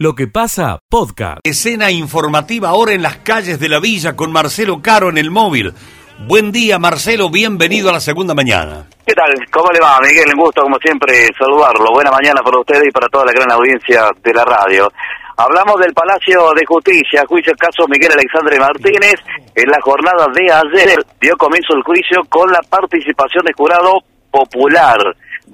Lo que pasa, podcast. Escena informativa ahora en las calles de la villa con Marcelo Caro en el móvil. Buen día, Marcelo, bienvenido a la segunda mañana. ¿Qué tal? ¿Cómo le va, Miguel? Un gusto, como siempre, saludarlo. Buena mañana para ustedes y para toda la gran audiencia de la radio. Hablamos del Palacio de Justicia, juicio el caso Miguel Alexandre Martínez. En la jornada de ayer dio comienzo el juicio con la participación de jurado popular.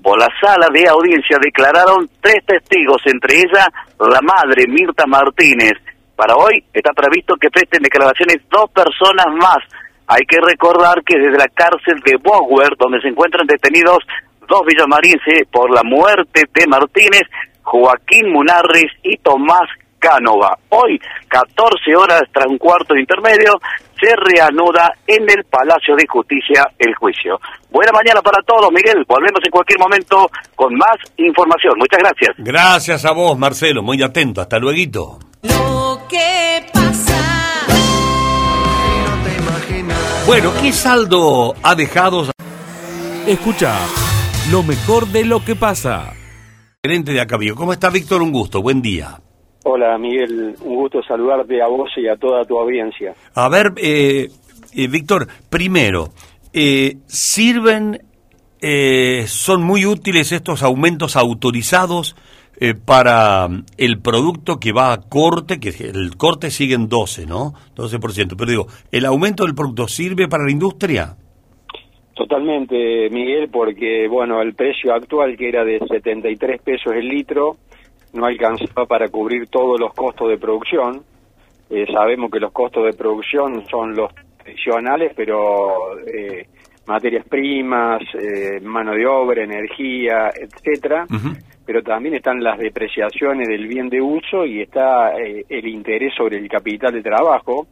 Por la sala de audiencia declararon tres testigos, entre ellas la madre Mirta Martínez. Para hoy está previsto que presten declaraciones dos personas más. Hay que recordar que desde la cárcel de Bower, donde se encuentran detenidos dos villamarenses por la muerte de Martínez, Joaquín Munarris y Tomás Cánova. Hoy, 14 horas tras un cuarto de intermedio, se reanuda en el Palacio de Justicia el juicio. Buena mañana para todos, Miguel. Volvemos en cualquier momento con más información. Muchas gracias. Gracias a vos, Marcelo. Muy atento. Hasta luego. Lo que pasa. Bueno, ¿qué saldo ha dejado Escucha lo mejor de lo que pasa. gerente de Acabío? ¿Cómo está, Víctor? Un gusto. Buen día. Hola Miguel, un gusto saludarte a vos y a toda tu audiencia. A ver, eh, eh, Víctor, primero, eh, ¿sirven, eh, son muy útiles estos aumentos autorizados eh, para mm, el producto que va a corte, que el corte sigue en 12, ¿no? 12%, pero digo, ¿el aumento del producto sirve para la industria? Totalmente Miguel, porque bueno, el precio actual que era de 73 pesos el litro no alcanzaba para cubrir todos los costos de producción. Eh, sabemos que los costos de producción son los tradicionales, pero eh, materias primas, eh, mano de obra, energía, etcétera. Pero también están las depreciaciones del bien de uso y está eh, el interés sobre el capital de trabajo,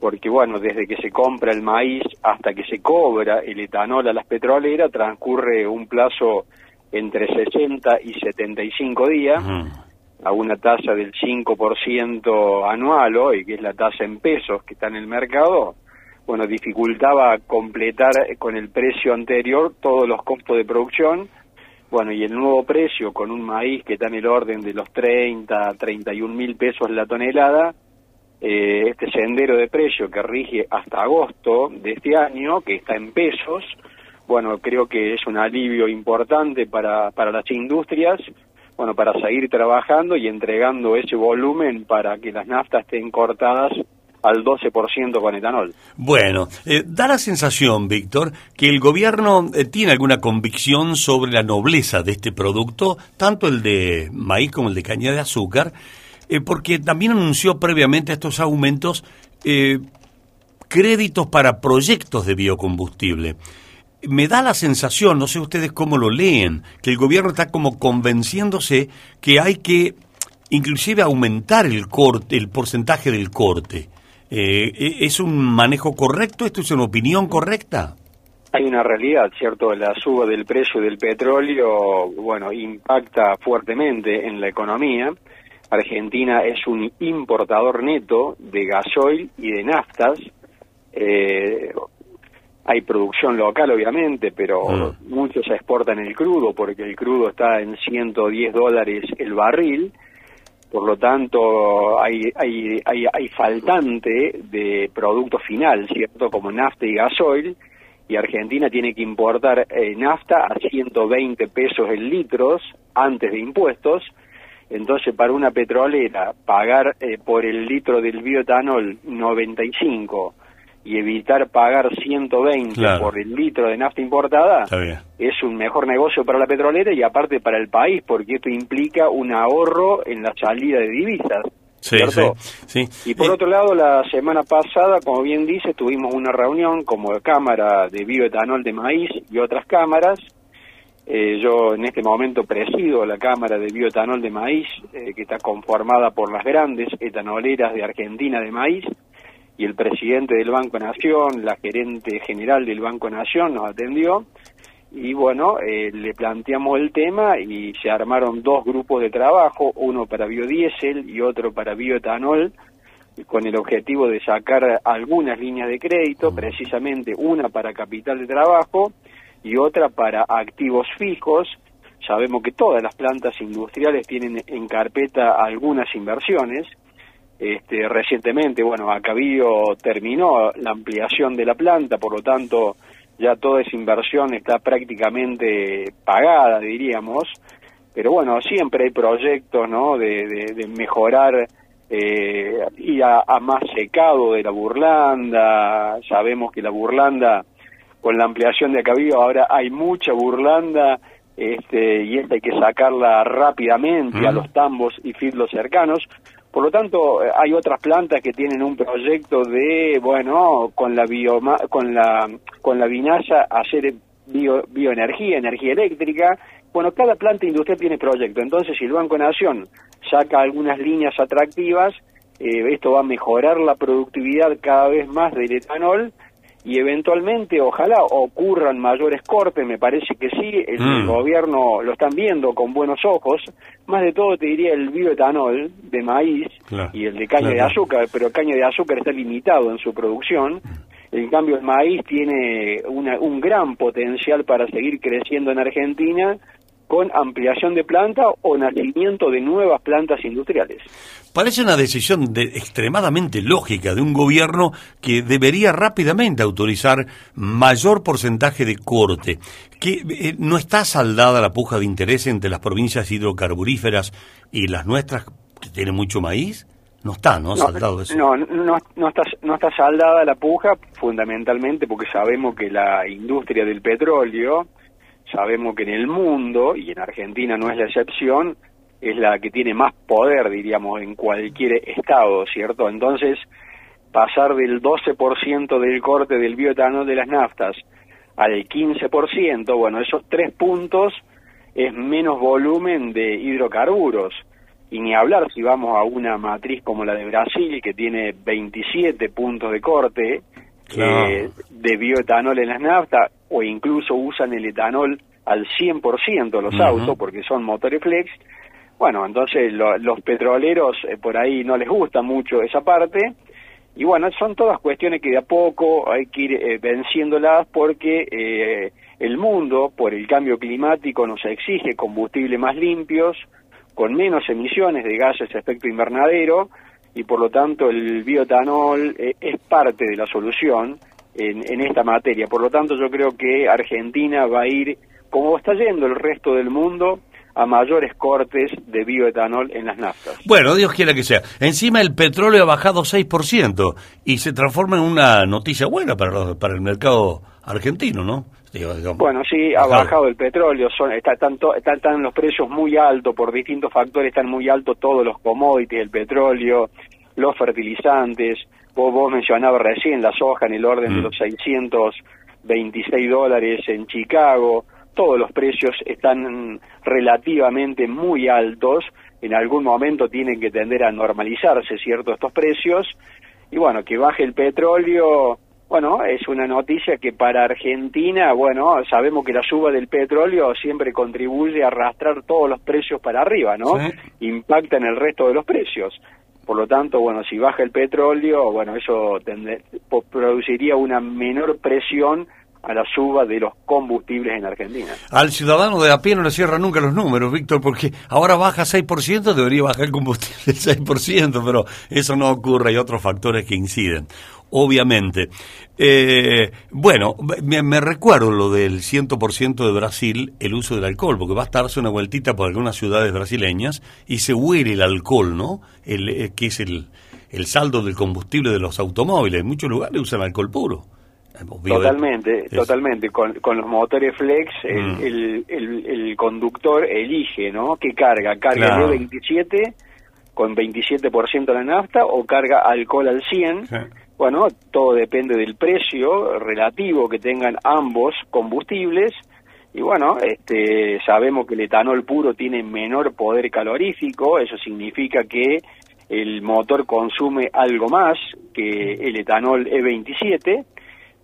porque bueno, desde que se compra el maíz hasta que se cobra el etanol a las petroleras transcurre un plazo entre 60 y 75 días a una tasa del 5% anual hoy, que es la tasa en pesos que está en el mercado, bueno, dificultaba completar con el precio anterior todos los costos de producción, bueno, y el nuevo precio con un maíz que está en el orden de los 30, 31 mil pesos la tonelada, eh, este sendero de precio que rige hasta agosto de este año, que está en pesos, bueno, creo que es un alivio importante para, para las industrias, bueno, para seguir trabajando y entregando ese volumen para que las naftas estén cortadas al 12% con etanol. Bueno, eh, da la sensación, Víctor, que el gobierno eh, tiene alguna convicción sobre la nobleza de este producto, tanto el de maíz como el de caña de azúcar, eh, porque también anunció previamente estos aumentos créditos para proyectos de biocombustible. Me da la sensación, no sé ustedes cómo lo leen, que el gobierno está como convenciéndose que hay que inclusive aumentar el corte, el porcentaje del corte. Eh, ¿Es un manejo correcto? ¿Esto es una opinión correcta? Hay una realidad, ¿cierto? La suba del precio del petróleo, bueno, impacta fuertemente en la economía. Argentina es un importador neto de gasoil y de naftas. Eh, hay producción local, obviamente, pero Mm. muchos exportan el crudo porque el crudo está en 110 dólares el barril. Por lo tanto, hay, hay, hay, hay faltante de producto final, ¿cierto? Como nafta y gasoil. Y Argentina tiene que importar eh, nafta a 120 pesos el litro antes de impuestos. Entonces, para una petrolera, pagar eh, por el litro del bioetanol 95 y evitar pagar 120 Claro. por el litro de nafta importada, es un mejor negocio para la petrolera y aparte para el país, porque esto implica un ahorro en la salida de divisas. Sí, ¿cierto? sí, sí. Y por otro lado, la semana pasada, como bien dice, tuvimos una reunión como Cámara de Bioetanol de Maíz y otras cámaras. Eh, yo en este momento presido la Cámara de Bioetanol de Maíz, eh, que está conformada por las grandes etanoleras de Argentina de maíz, y el presidente del Banco Nación, la gerente general del Banco Nación nos atendió, y bueno, eh, le planteamos el tema y se armaron dos grupos de trabajo, uno para biodiesel y otro para bioetanol, con el objetivo de sacar algunas líneas de crédito, precisamente una para capital de trabajo y otra para activos fijos, Sabemos que todas las plantas industriales tienen en carpeta algunas inversiones. Este, recientemente, bueno, Acabío terminó la ampliación de la planta, por lo tanto, ya toda esa inversión está prácticamente pagada, diríamos. Pero bueno, siempre hay proyectos, ¿no?, de, de, mejorar eh, ir a, más secado de la burlanda. Sabemos que la burlanda, con la ampliación de Acabío, ahora hay mucha burlanda este, y esta hay que sacarla rápidamente a los tambos y fidlos cercanos. Por lo tanto, eh, hay otras plantas que tienen un proyecto de, bueno, con la bioma, con la con la vinaza hacer bio, bioenergía, energía eléctrica. Bueno, cada planta industrial tiene proyecto. Entonces, si el Banco Nación saca algunas líneas atractivas, eh, esto va a mejorar la productividad cada vez más del etanol y eventualmente ojalá ocurran mayores cortes, me parece que sí, el, Mm. gobierno lo están viendo con buenos ojos, más de todo te diría el bioetanol de maíz Claro, y el de caña claro. de azúcar, pero el caña de azúcar está limitado en su producción, en cambio el maíz tiene una- un gran potencial para seguir creciendo en Argentina con ampliación de planta o nacimiento de nuevas plantas industriales. Parece una decisión de- extremadamente lógica de un gobierno que debería rápidamente autorizar mayor porcentaje de corte. Que eh, no está saldada la puja de interés entre las provincias hidrocarburíferas y las nuestras que tienen mucho maíz. No está, ¿no? Saldado eso. No, no, no está, no está saldada la puja, fundamentalmente porque sabemos que la industria del petróleo, sabemos que en el mundo, y en Argentina no es la excepción, es la que tiene más poder, diríamos, en cualquier estado, ¿cierto? Entonces, pasar del 12% del corte del bioetanol de las naftas al 15%, bueno, esos tres puntos es menos volumen de hidrocarburos. Y ni hablar si vamos a una matriz como la de Brasil, que tiene 27 puntos de corte. Eh, de bioetanol en las naftas, o incluso usan el etanol al 100% los autos, porque son motores flex. Bueno, entonces lo- los petroleros eh, por ahí no les gusta mucho esa parte. Y bueno, son todas cuestiones que de a poco hay que ir eh, venciéndolas porque eh, el mundo, por el cambio climático, nos exige combustibles más limpios, con menos emisiones de gases de efecto invernadero, y por lo tanto el bioetanol eh, es parte de la solución en, en esta materia. Por lo tanto, yo creo que Argentina va a ir, como está yendo el resto del mundo, a mayores cortes de bioetanol en las naftas. Bueno, Dios quiera que sea. Encima el petróleo ha bajado 6% y se transforma en una noticia buena para, los- para el mercado argentino, ¿no? Digo, Bueno, sí, ha bajado el petróleo, son, está, están, to- están, están los precios muy altos, por distintos factores están muy altos todos los commodities, el petróleo, los fertilizantes, vos, vos mencionabas recién la soja en el orden de Mm. los 626 dólares en Chicago, todos los precios están relativamente muy altos, en algún momento tienen que tender a normalizarse, ¿cierto?, estos precios, y bueno, que baje el petróleo, bueno, es una noticia que para Argentina, bueno, sabemos que la suba del petróleo siempre contribuye a arrastrar todos los precios para arriba, ¿no? Sí. Impacta en el resto de los precios. Por lo tanto, bueno, si baja el petróleo, bueno, eso tende- produciría una menor presión a la suba de los combustibles en Argentina. Al ciudadano de a pie no le cierra nunca los números, Víctor, porque ahora baja 6%, debería bajar el combustible 6%, pero eso no ocurre, hay otros factores que inciden, obviamente. Eh, bueno, me, recuerdo lo del 100% de Brasil, el uso del alcohol, porque va a darse una vueltita por algunas ciudades brasileñas y se huele el alcohol, ¿no? El, eh, que es el, el saldo del combustible de los automóviles. En muchos lugares usan alcohol puro. Visto- Totalmente, es- totalmente. Con, con los motores flex, el, Mm. el, el- el conductor elige, ¿no? ¿Qué carga? ¿Carga Claro. de 27 con 27% la nafta o carga alcohol al 100? Sí. Bueno, todo depende del precio relativo que tengan ambos combustibles. Y bueno, este, sabemos que el etanol puro tiene menor poder calorífico, eso significa que el motor consume algo más que el etanol E27,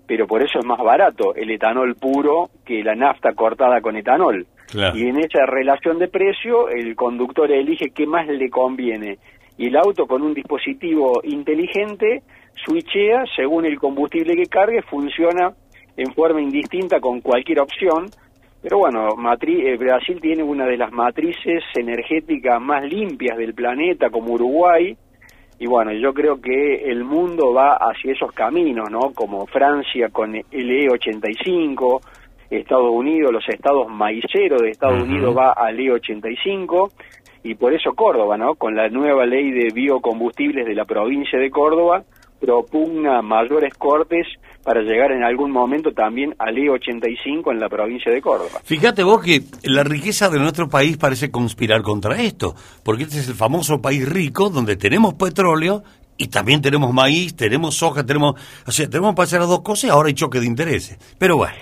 pero por eso es más barato el etanol puro que la nafta cortada con etanol. Claro. Y en esa relación de precio, el conductor elige qué más le conviene. Y el auto con un dispositivo inteligente switchea según el combustible que cargue, funciona en forma indistinta con cualquier opción. Pero bueno, matri- eh, Brasil tiene una de las matrices energéticas más limpias del planeta, como Uruguay, y bueno, yo creo que el mundo va hacia esos caminos, ¿no? Como Francia con el E85, Estados Unidos, los estados maiceros de Estados. Unidos va al E85, y por eso Córdoba, ¿no? Con la nueva ley de biocombustibles de la provincia de Córdoba, propugna mayores cortes para llegar en algún momento también al E85 en la provincia de Córdoba. Fíjate vos que la riqueza de nuestro país parece conspirar contra esto, porque este es el famoso país rico donde tenemos petróleo y también tenemos maíz, tenemos soja, tenemos, o sea, tenemos para hacer las dos cosas y ahora hay choque de intereses. Pero bueno,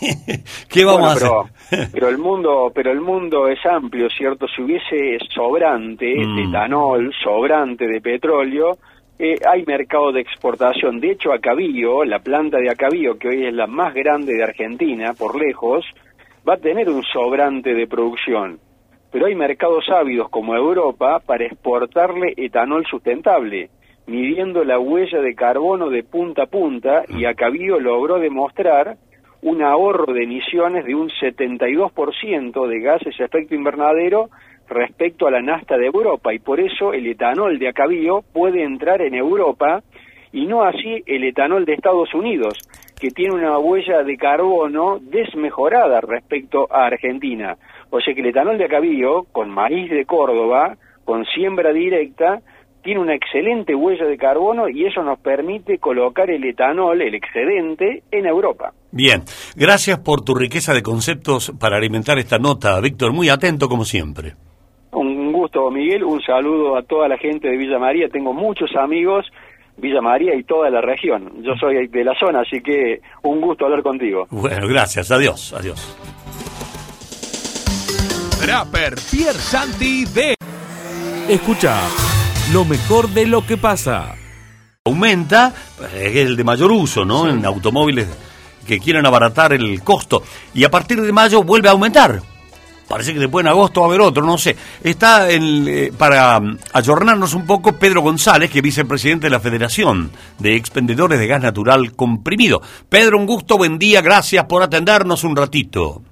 ¿qué vamos Bueno, a hacer? Pero el mundo, pero el mundo es amplio, ¿cierto? Si hubiese sobrante de Mm. etanol, sobrante de petróleo, eh, hay mercado de exportación. De hecho, Acabío, la planta de Acabío, que hoy es la más grande de Argentina, por lejos, va a tener un sobrante de producción. Pero hay mercados ávidos como Europa para exportarle etanol sustentable, midiendo la huella de carbono de punta a punta, y Acabío logró demostrar un ahorro de emisiones de un 72% de gases de efecto invernadero respecto a la nafta de Europa y por eso el etanol de Acabío puede entrar en Europa y no así el etanol de Estados Unidos, que tiene una huella de carbono desmejorada respecto a Argentina. O sea que el etanol de Acabío, con maíz de Córdoba, con siembra directa, tiene una excelente huella de carbono y eso nos permite colocar el etanol, el excedente, en Europa. Bien, gracias por tu riqueza de conceptos para alimentar esta nota, Víctor, muy atento como siempre. Un gusto, Miguel. Un saludo a toda la gente de Villa María. Tengo muchos amigos, Villa María y toda la región. Yo soy de la zona, así que un gusto hablar contigo. Bueno, gracias, adiós, adiós. Trapper Pier Santi de. Escucha lo mejor de lo que pasa. aumenta, es el de mayor uso, ¿no? En automóviles que quieren abaratar el costo. Y a partir de mayo vuelve a aumentar. Parece que después en agosto va a haber otro, no sé. Está en, eh, para mm, ayornarnos un poco Pedro González, que es vicepresidente de la Federación de Expendedores de Gas Natural Comprimido. Pedro, un gusto, buen día, gracias por atendernos un ratito.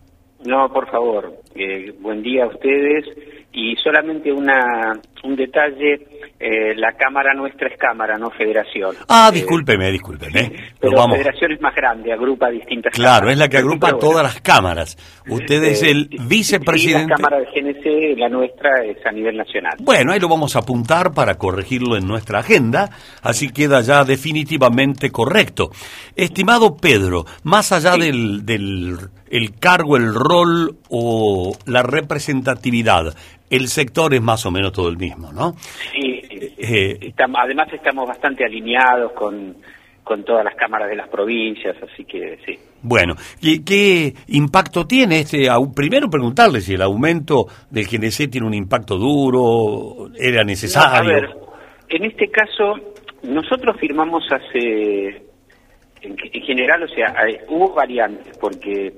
No, por favor. Eh, buen día a ustedes. Y solamente una, un detalle, eh, la cámara nuestra es cámara, no federación. Ah, Eh, discúlpeme, discúlpeme. Lo pero vamos. federación es más grande, agrupa distintas Claro, cámaras. es la que agrupa Pero bueno, todas las cámaras. Usted es eh, el vicepresidente. Sí, la cámara de GNC, la nuestra, es a nivel nacional. Bueno, ahí lo vamos a apuntar para corregirlo en nuestra agenda, así queda ya definitivamente correcto. Estimado Pedro, más allá del, del el cargo, el rol o la representatividad, el sector es más o menos todo el mismo, ¿no? Sí. Eh, Estamos- además estamos bastante alineados con, con todas las cámaras de las provincias, así que sí. Bueno, ¿qué, qué impacto tiene este? Primero preguntarle si el aumento del GNC tiene un impacto duro, era necesario. No, a ver, en este caso, nosotros firmamos hace, en, en general, o sea, hay- hubo variantes, porque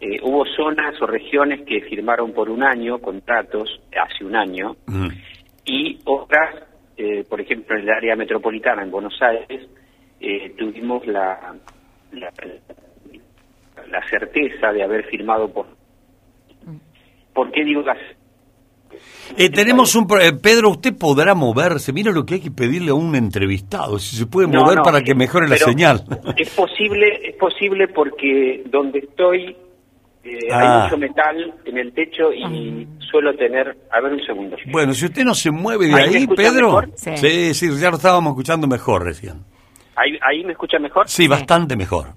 eh, hubo zonas o regiones que firmaron por un año contratos, hace un año, Mm. y otras, eh, por ejemplo, en el área metropolitana, en Buenos Aires, eh, tuvimos la, la, la certeza de haber firmado por... ¿Por qué digo las Eh, tenemos un eh, Pedro, usted podrá moverse. Mira lo que hay que pedirle a un entrevistado, si se puede mover no, para que mejore la señal. Es posible, es posible porque donde estoy eh, Ah. hay mucho metal en el techo y suelo tener. A ver un segundo. Bueno, si usted no se mueve de ¿Ahí Pedro. mejor? Sí. sí, sí, ya lo estábamos escuchando mejor recién. Ahí, ahí me escucha mejor. Sí, bastante mejor.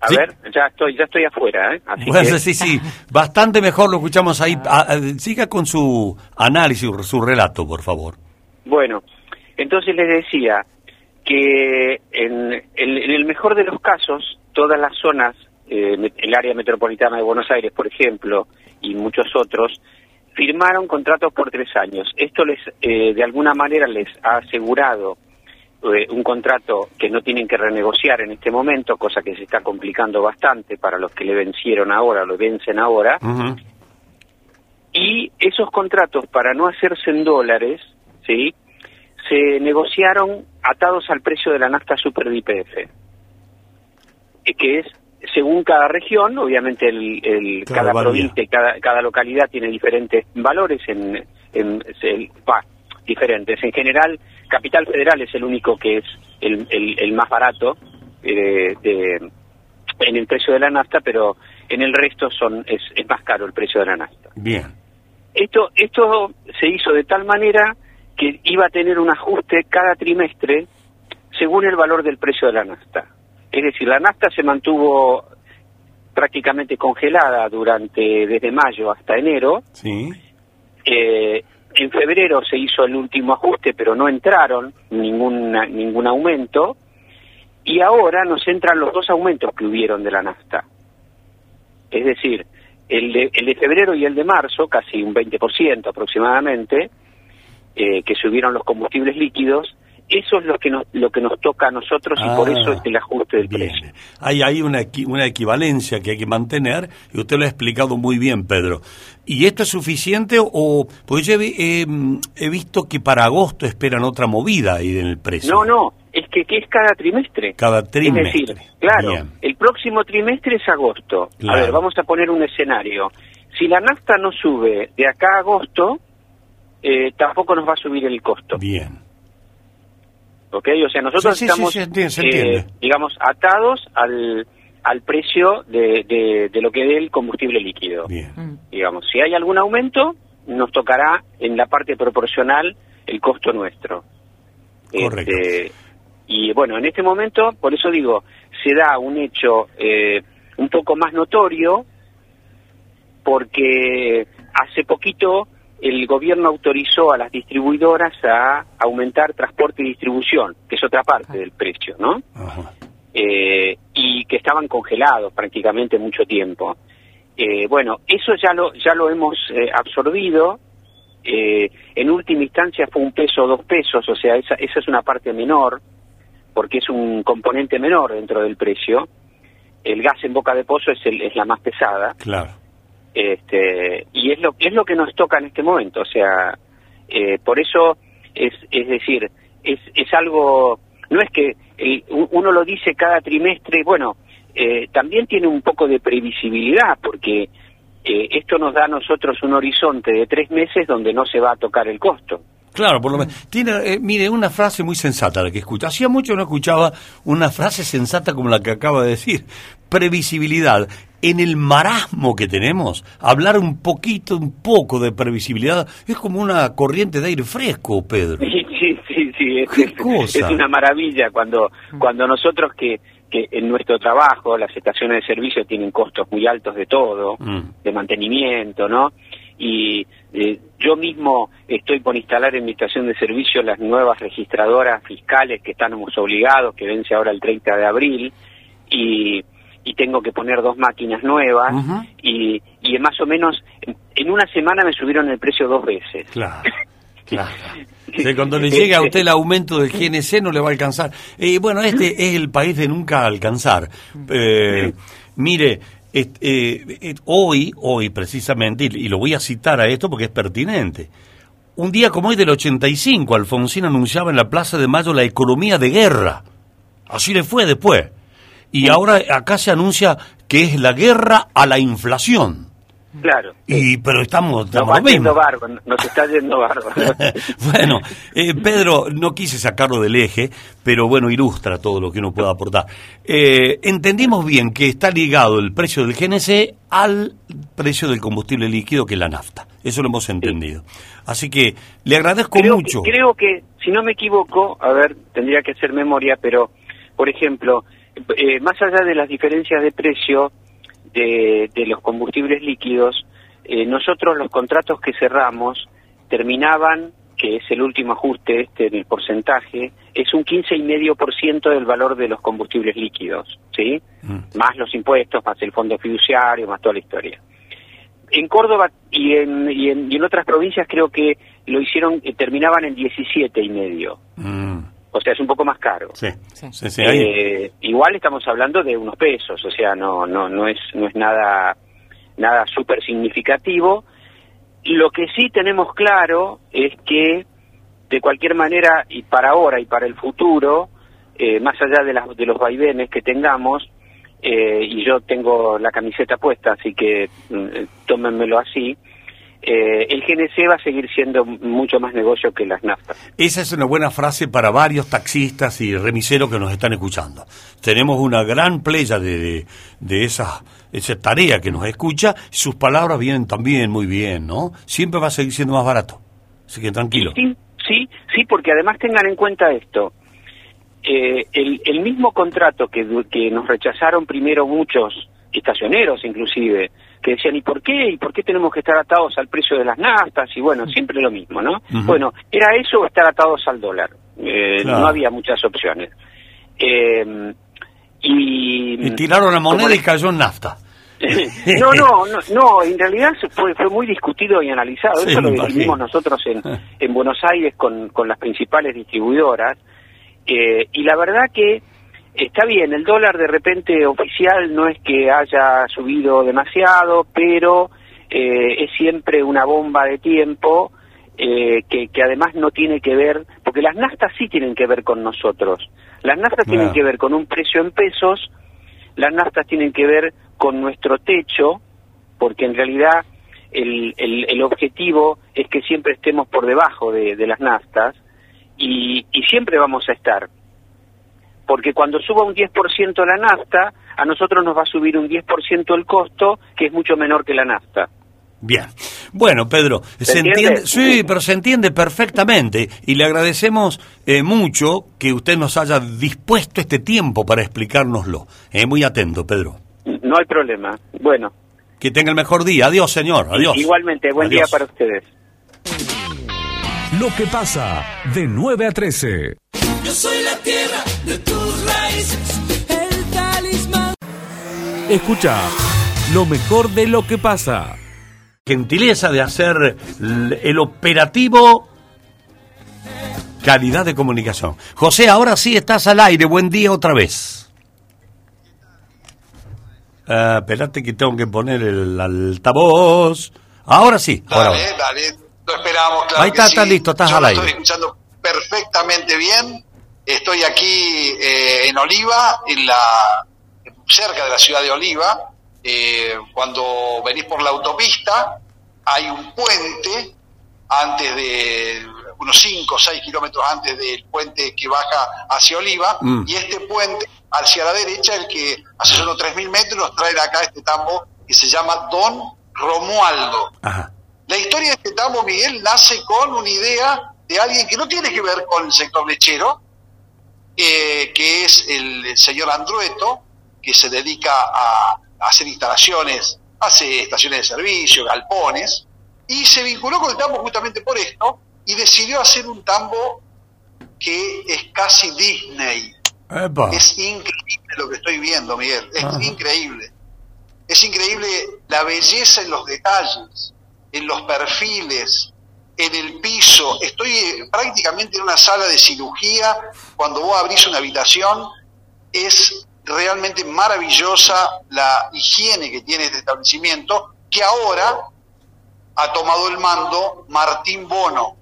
A sí. ver, ya estoy, ya estoy afuera, ¿eh? Así Bueno, que- sí, sí, bastante mejor lo escuchamos ahí. Ah, ah, siga con su análisis, su relato, por favor. Bueno, entonces les decía que en, en- en el mejor de los casos, todas las zonas, eh, el área metropolitana de Buenos Aires, por ejemplo, y muchos otros, firmaron contratos por tres años. Esto les, eh, de alguna manera, les ha asegurado eh, un contrato que no tienen que renegociar en este momento, cosa que se está complicando bastante para los que le vencieron ahora, lo vencen ahora. Y esos contratos, para no hacerse en dólares, ¿sí? se negociaron atados al precio de la nafta super de IPF, eh, que es según cada región, obviamente el, el- Claro, cada provincia y cada, cada localidad tiene diferentes valores en, en- el- diferentes. En general, Capital Federal es el único que es el, el- el más barato eh, de- en el precio de la nafta, pero en el resto son es, es más caro el precio de la nafta. Bien. Esto, esto se hizo de tal manera que iba a tener un ajuste cada trimestre según el valor del precio de la nafta. Es decir, la nafta se mantuvo prácticamente congelada durante desde mayo hasta enero. Sí. Eh, en febrero se hizo el último ajuste, pero no entraron ningún ningún aumento. Y ahora nos entran los dos aumentos que hubieron de la nafta. Es decir, el de, el de febrero y el de marzo, casi un 20% aproximadamente, eh, que subieron los combustibles líquidos, eso es lo que nos, lo que nos toca a nosotros y por Ah, eso es el ajuste del bien. precio. Hay ahí una, una equivalencia que hay que mantener y usted lo ha explicado muy bien, Pedro. ¿Y esto es suficiente o...? Pues yo he, mm, he visto que para agosto esperan otra movida ahí en el precio. No, no, es que, que es cada trimestre. Cada trimestre. Es decir, claro, Bien. el próximo trimestre es agosto. Claro. A ver, vamos a poner un escenario. Si la nafta no sube de acá a agosto, eh, tampoco nos va a subir el costo. Bien. ¿Ok? O sea, nosotros Sí, sí, sí, estamos, se entiende, se eh, digamos, atados al, al precio de, de, de lo que dé el combustible líquido. Bien. Digamos, si hay algún aumento, nos tocará en la parte proporcional el costo nuestro. Correcto. Este, y bueno, en este momento, por eso digo, se da un hecho eh, un poco más notorio, porque hace poquito el gobierno autorizó a las distribuidoras a aumentar transporte y distribución, que es otra parte del precio, ¿no? Ajá. eh, y que estaban congelados prácticamente mucho tiempo. Eh, bueno, eso ya lo ya lo hemos eh, absorbido. eh, en última instancia fue un peso o dos pesos, o sea, esa, esa es una parte menor, porque es un componente menor dentro del precio. El gas en boca de pozo es, el- es la más pesada Claro. Este y es lo es lo que nos toca en este momento o sea eh, por eso es es decir es es algo no es que el- uno lo dice cada trimestre bueno eh, también tiene un poco de previsibilidad porque eh, esto nos da a nosotros un horizonte de tres meses donde no se va a tocar el costo Claro, por lo menos. Tiene, eh, mire, una frase muy sensata la que escucha. Hacía mucho no escuchaba una frase sensata como la que acaba de decir. Previsibilidad. En el marasmo que tenemos, hablar un poquito, un poco de previsibilidad es como una corriente de aire fresco, Pedro. Sí, sí, sí, sí, es, ¿Qué es- cosa? es una maravilla cuando, cuando nosotros que, que en nuestro trabajo las estaciones de servicio tienen costos muy altos de todo, Mm. de mantenimiento, ¿no? Y eh, yo mismo estoy por instalar en mi estación de servicio las nuevas registradoras fiscales que estamos obligados, que vence ahora el 30 de abril, y, y tengo que poner dos máquinas nuevas, y, y más o menos en- una semana me subieron el precio dos veces. Claro. Claro. Cuando le llegue a usted el aumento del GNC no le va a alcanzar. Eh, bueno, este es el país de nunca alcanzar. Eh, mire, eh, hoy, hoy precisamente, y, y lo voy a citar a esto porque es pertinente. Un día como hoy del 85, Alfonsín anunciaba en la Plaza de Mayo la economía de guerra. Así le fue después. Y ahora acá se anuncia que es la guerra a la inflación. Claro. Y pero estamos, Nos estamos mismo. bárbaro, nos está yendo bárbaro. bueno, eh, Pedro, no quise sacarlo del eje, pero bueno, ilustra todo lo que uno pueda aportar. Eh, entendimos bien que está ligado el precio del GNC al precio del combustible líquido, que es la nafta. Eso lo hemos entendido. Así que le agradezco creo, mucho. creo que, si no me equivoco, a ver, tendría que hacer memoria, pero, por ejemplo, eh, más allá de las diferencias de precio de, de los combustibles líquidos, eh, nosotros los contratos que cerramos terminaban, que es el último ajuste este en el porcentaje, es un 15,5% del valor de los combustibles líquidos, ¿sí? Mm. Más los impuestos, más el fondo fiduciario, más toda la historia. En Córdoba y en, y en, y en otras provincias creo que lo hicieron, eh, terminaban en 17 y medio. Mm, O sea, es un poco más caro. sí, sí, sí, Eh, igual estamos hablando de unos pesos, o sea, no no no es no es nada nada súper significativo. Lo que sí tenemos claro es que de cualquier manera y para ahora y para el futuro, eh, más allá de, las, de los vaivenes que tengamos, eh, y yo tengo la camiseta puesta, así que mm, tómenmelo así. Eh, el GNC va a seguir siendo mucho más negocio que las naftas. Esa es una buena frase para varios taxistas y remiseros que nos están escuchando. Tenemos una gran playa de, de, esa, esa tarea que nos escucha. Sus palabras vienen también muy bien, ¿no? Siempre va a seguir siendo más barato. Así que tranquilo. Sí, sí, sí, porque además tengan en cuenta esto. Eh, el, el mismo contrato que, que nos rechazaron primero muchos estacioneros inclusive, que decían, ¿y por qué? ¿Y por qué tenemos que estar atados al precio de las naftas? Y bueno, siempre lo mismo, ¿no? Bueno, era eso o estar atados al dólar. Eh, no había muchas opciones. Eh, y, y, tiraron la moneda y cayó en nafta. no, no, no, no, en realidad fue, fue muy discutido y analizado. eso lo decidimos nosotros en, en Buenos Aires con, con las principales distribuidoras. Eh, y la verdad que Está bien, el dólar de repente oficial no es que haya subido demasiado, pero eh, es siempre una bomba de tiempo eh, que, que, además no tiene que ver, porque las naftas sí tienen que ver con nosotros. Las naftas tienen que ver con un precio en pesos, las naftas tienen que ver con nuestro techo, porque en realidad el, el, el objetivo es que siempre estemos por debajo de, de las naftas y, y siempre vamos a estar porque cuando suba un 10% la nafta, a nosotros nos va a subir un 10% el costo, que es mucho menor que la nafta. Bien. Bueno, Pedro, se, entiende? Sí, pero se entiende perfectamente y le agradecemos eh, mucho que usted nos haya dispuesto este tiempo para explicárnoslo. Eh, muy atento, Pedro. No hay problema. Bueno. Que tenga el mejor día. Adiós, señor. Adiós. Igualmente, buen día para ustedes. Lo que pasa de 9 a 13. Yo soy la tierra de tus raíces, el talismán. Escucha lo mejor de lo que pasa. Gentileza de hacer el operativo calidad de comunicación. José, ahora sí estás al aire. Buen día otra vez. Uh, espérate que tengo que poner el altavoz. Ahora sí. Dale, ahora. dale. Lo esperamos, claro Ahí está, que está sí. listo, estás Yo al lo aire. Estoy escuchando perfectamente bien. Estoy aquí eh, en Oliva, en la cerca de la ciudad de Oliva. Eh, cuando venís por la autopista, hay un puente antes de unos 5 o 6 kilómetros antes del puente que baja hacia Oliva, Mm. y este puente hacia la derecha, el que hace solo 3.000 metros, trae acá este tambo que se llama Don Romualdo. Ajá. La historia de este tambo, Miguel, nace con una idea de alguien que no tiene que ver con el sector lechero, eh, que es el, señor Andrueto, que se dedica a, a hacer instalaciones, hace estaciones de servicio, galpones, y se vinculó con el tambo justamente por esto, y decidió hacer un tambo que es casi Disney. Epa. Es increíble lo que estoy viendo, Miguel. Es Ajá. increíble. Es increíble la belleza en los detalles, en los perfiles, en el piso. Estoy eh, prácticamente en una sala de cirugía. Cuando vos abrís una habitación, es realmente maravillosa la higiene que tiene este establecimiento, que ahora ha tomado el mando Martín Bono.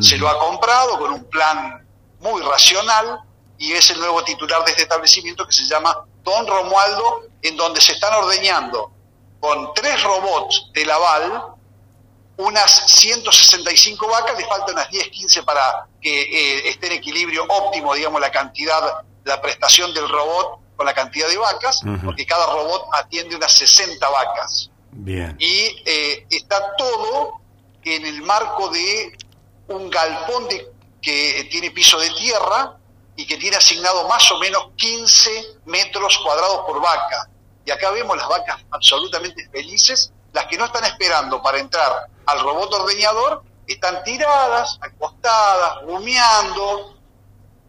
Se lo ha comprado con un plan muy racional y es el nuevo titular de este establecimiento que se llama Don Romualdo, en donde se están ordeñando con tres robots de Laval unas 165 vacas, le faltan unas 10, 15 para que eh, esté en equilibrio óptimo, digamos, la cantidad, la prestación del robot con la cantidad de vacas, porque cada robot atiende unas 60 vacas Bien. y eh, está todo en el marco de un galpón de, que tiene piso de tierra y que tiene asignado más o menos 15 metros cuadrados por vaca. Y acá vemos las vacas absolutamente felices, las que no están esperando para entrar al robot ordeñador, están tiradas, acostadas, rumiando,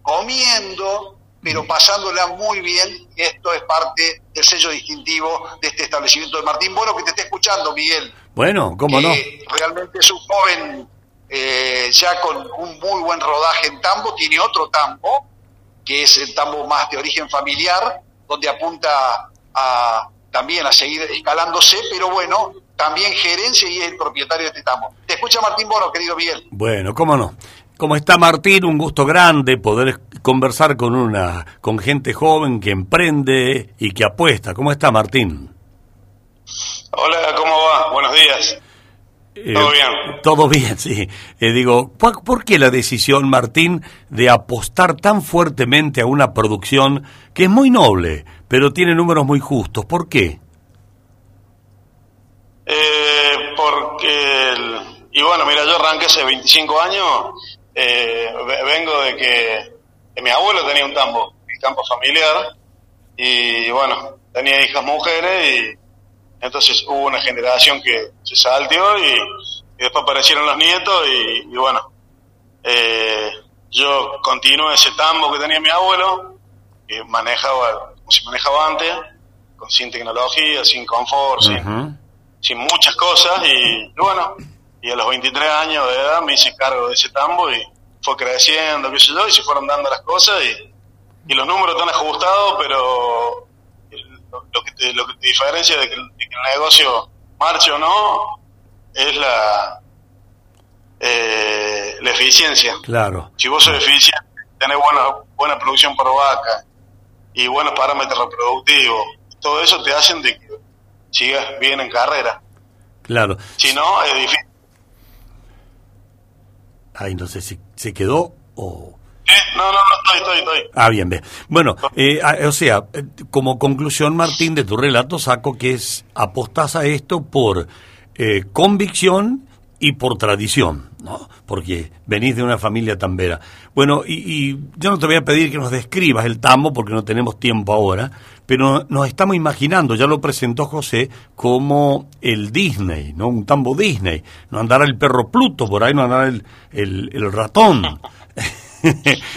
comiendo, pero pasándola muy bien. Esto es parte del sello distintivo de este establecimiento de Martín Bono, que te está escuchando, Miguel. Bueno, ¿cómo no? Realmente es un joven eh, ya con un muy buen rodaje en tambo, tiene otro tambo, que es el tambo más de origen familiar, donde apunta a también a seguir escalándose, pero bueno, también gerencia y es el propietario de este tambo. Te escucha Martín Bono, querido Miguel. Bueno, ¿cómo no? ¿Cómo está Martín? Un gusto grande poder conversar con una con gente joven que emprende y que apuesta. ¿Cómo está Martín? Hola, ¿cómo va? Buenos días. Eh, Todo bien. Todo bien, sí. Eh, digo, ¿por por qué la decisión, Martín, de apostar tan fuertemente a una producción que es muy noble, pero tiene números muy justos? ¿Por qué? Eh, porque, el- y bueno, mira, yo arranqué hace 25 años, eh, ve- vengo de que de mi abuelo tenía un tambo, el campo familiar, y bueno, tenía hijas mujeres, y entonces hubo una generación que se salteó, y, y después aparecieron los nietos, y, y bueno, eh, yo continué ese tambo que tenía mi abuelo, que manejaba como se manejaba antes, con, sin tecnología, sin confort, sin muchas cosas y, bueno, y a los 23 años de edad me hice cargo de ese tambo y fue creciendo, qué sé yo, y se fueron dando las cosas y, y los números están ajustados, pero lo que, diferencia de que, el- de que el negocio marche o no es la, eh, la eficiencia. Claro. Si vos sos eficiente, tenés buena, buena producción por vaca y buenos parámetros reproductivos, todo eso te hacen de que sigas bien en carrera. Claro. Si no, es difícil. Ay, no sé si se quedó o... ¿Eh? No, no, no, estoy, estoy, estoy. Ah, bien, bien. Bueno, eh, ah, o sea, eh, como conclusión, Martín, de tu relato saco que es apostás a esto por eh, convicción y por tradición, ¿no? Porque venís de una familia tambera. Bueno, y, y yo no te voy a pedir que nos describas el tambo porque no tenemos tiempo ahora, pero nos estamos imaginando, ya lo presentó José, como el Disney, ¿no? Un tambo Disney. No andará el perro Pluto por ahí, no andará el, el, el ratón.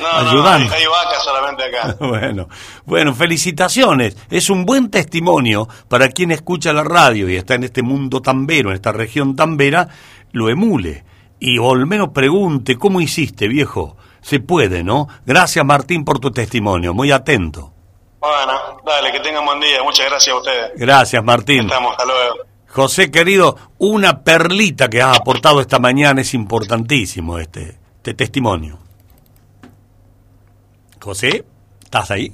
No, no, ayudando. hay, hay vacas solamente acá. Bueno, bueno, felicitaciones. Es un buen testimonio para quien escucha la radio y está en este mundo tambero, en esta región tambera, lo emule. Y o al menos pregunte, ¿cómo hiciste, viejo? Se puede, ¿no? Gracias, Martín, por tu testimonio. Muy atento. Bueno, dale, que tengan buen día. Muchas gracias a ustedes. Gracias, Martín. Estamos, hasta luego. José, querido, una perlita que has aportado esta mañana es importantísimo este, este testimonio. José, ¿estás ahí?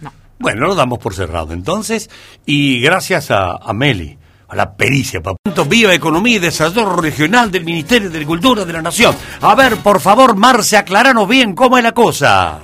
No. Bueno, lo damos por cerrado entonces. Y gracias a, a Meli, a la pericia, papá. Viva Economía y Desarrollo Regional del Ministerio de Agricultura de la Nación. A ver, por favor, Marce, aclaranos bien cómo es la cosa.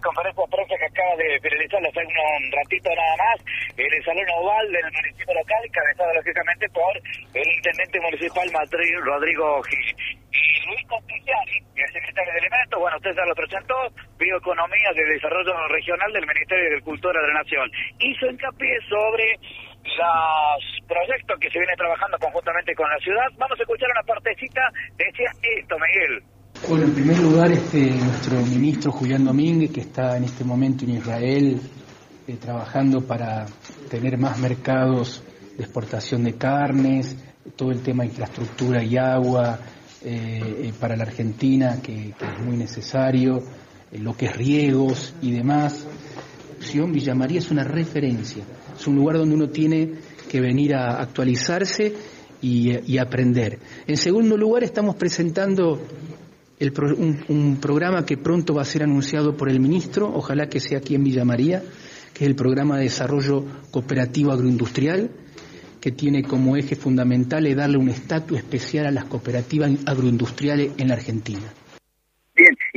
Conferencia de que acaba de finalizar hace un ratito nada más en el Salón Oval del municipio local, encabezado lógicamente por el intendente municipal Madrid, Rodrigo Gil. Y Luis Contigiani, el secretario de Elementos, bueno, usted ya lo presentó, Bioeconomía de Desarrollo Regional del Ministerio de Agricultura de la Nación. Hizo hincapié sobre los proyectos que se viene trabajando conjuntamente con la ciudad. Vamos a escuchar una partecita, decía esto, Miguel. Bueno, en primer lugar, este, nuestro ministro Julián Domínguez, que está en este momento en Israel eh, trabajando para tener más mercados de exportación de carnes, todo el tema de infraestructura y agua eh, eh, para la Argentina, que, es muy necesario, lo que es riegos y demás. Sion Villa María es una referencia, es un lugar donde uno tiene que venir a actualizarse y aprender. En segundo lugar, estamos presentando el un, programa que pronto va a ser anunciado por el ministro, ojalá que sea aquí en Villa María, que es el programa de desarrollo cooperativo agroindustrial, que tiene como eje fundamental darle un estatus especial a las cooperativas agroindustriales en la Argentina.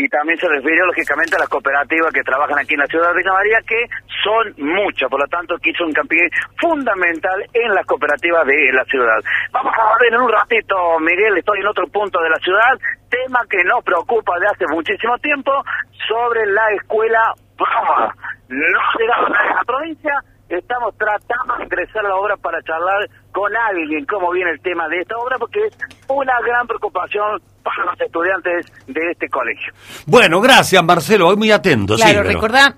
Y también se refirió lógicamente a las cooperativas que trabajan aquí en la ciudad de Villa María, que son muchas, por lo tanto quiso un hincapié fundamental en las cooperativas de la ciudad. Vamos a ver en un ratito, Miguel, estoy en otro punto de la ciudad, tema que nos preocupa de hace muchísimo tiempo, sobre la escuela Brava. No llegamos a la provincia, estamos tratando de ingresar a la obra para charlar con alguien cómo viene el tema de esta obra, porque es una gran preocupación para los estudiantes de este colegio. Bueno, gracias, Marcelo. Hoy muy atento. sí, Claro, pero- recordá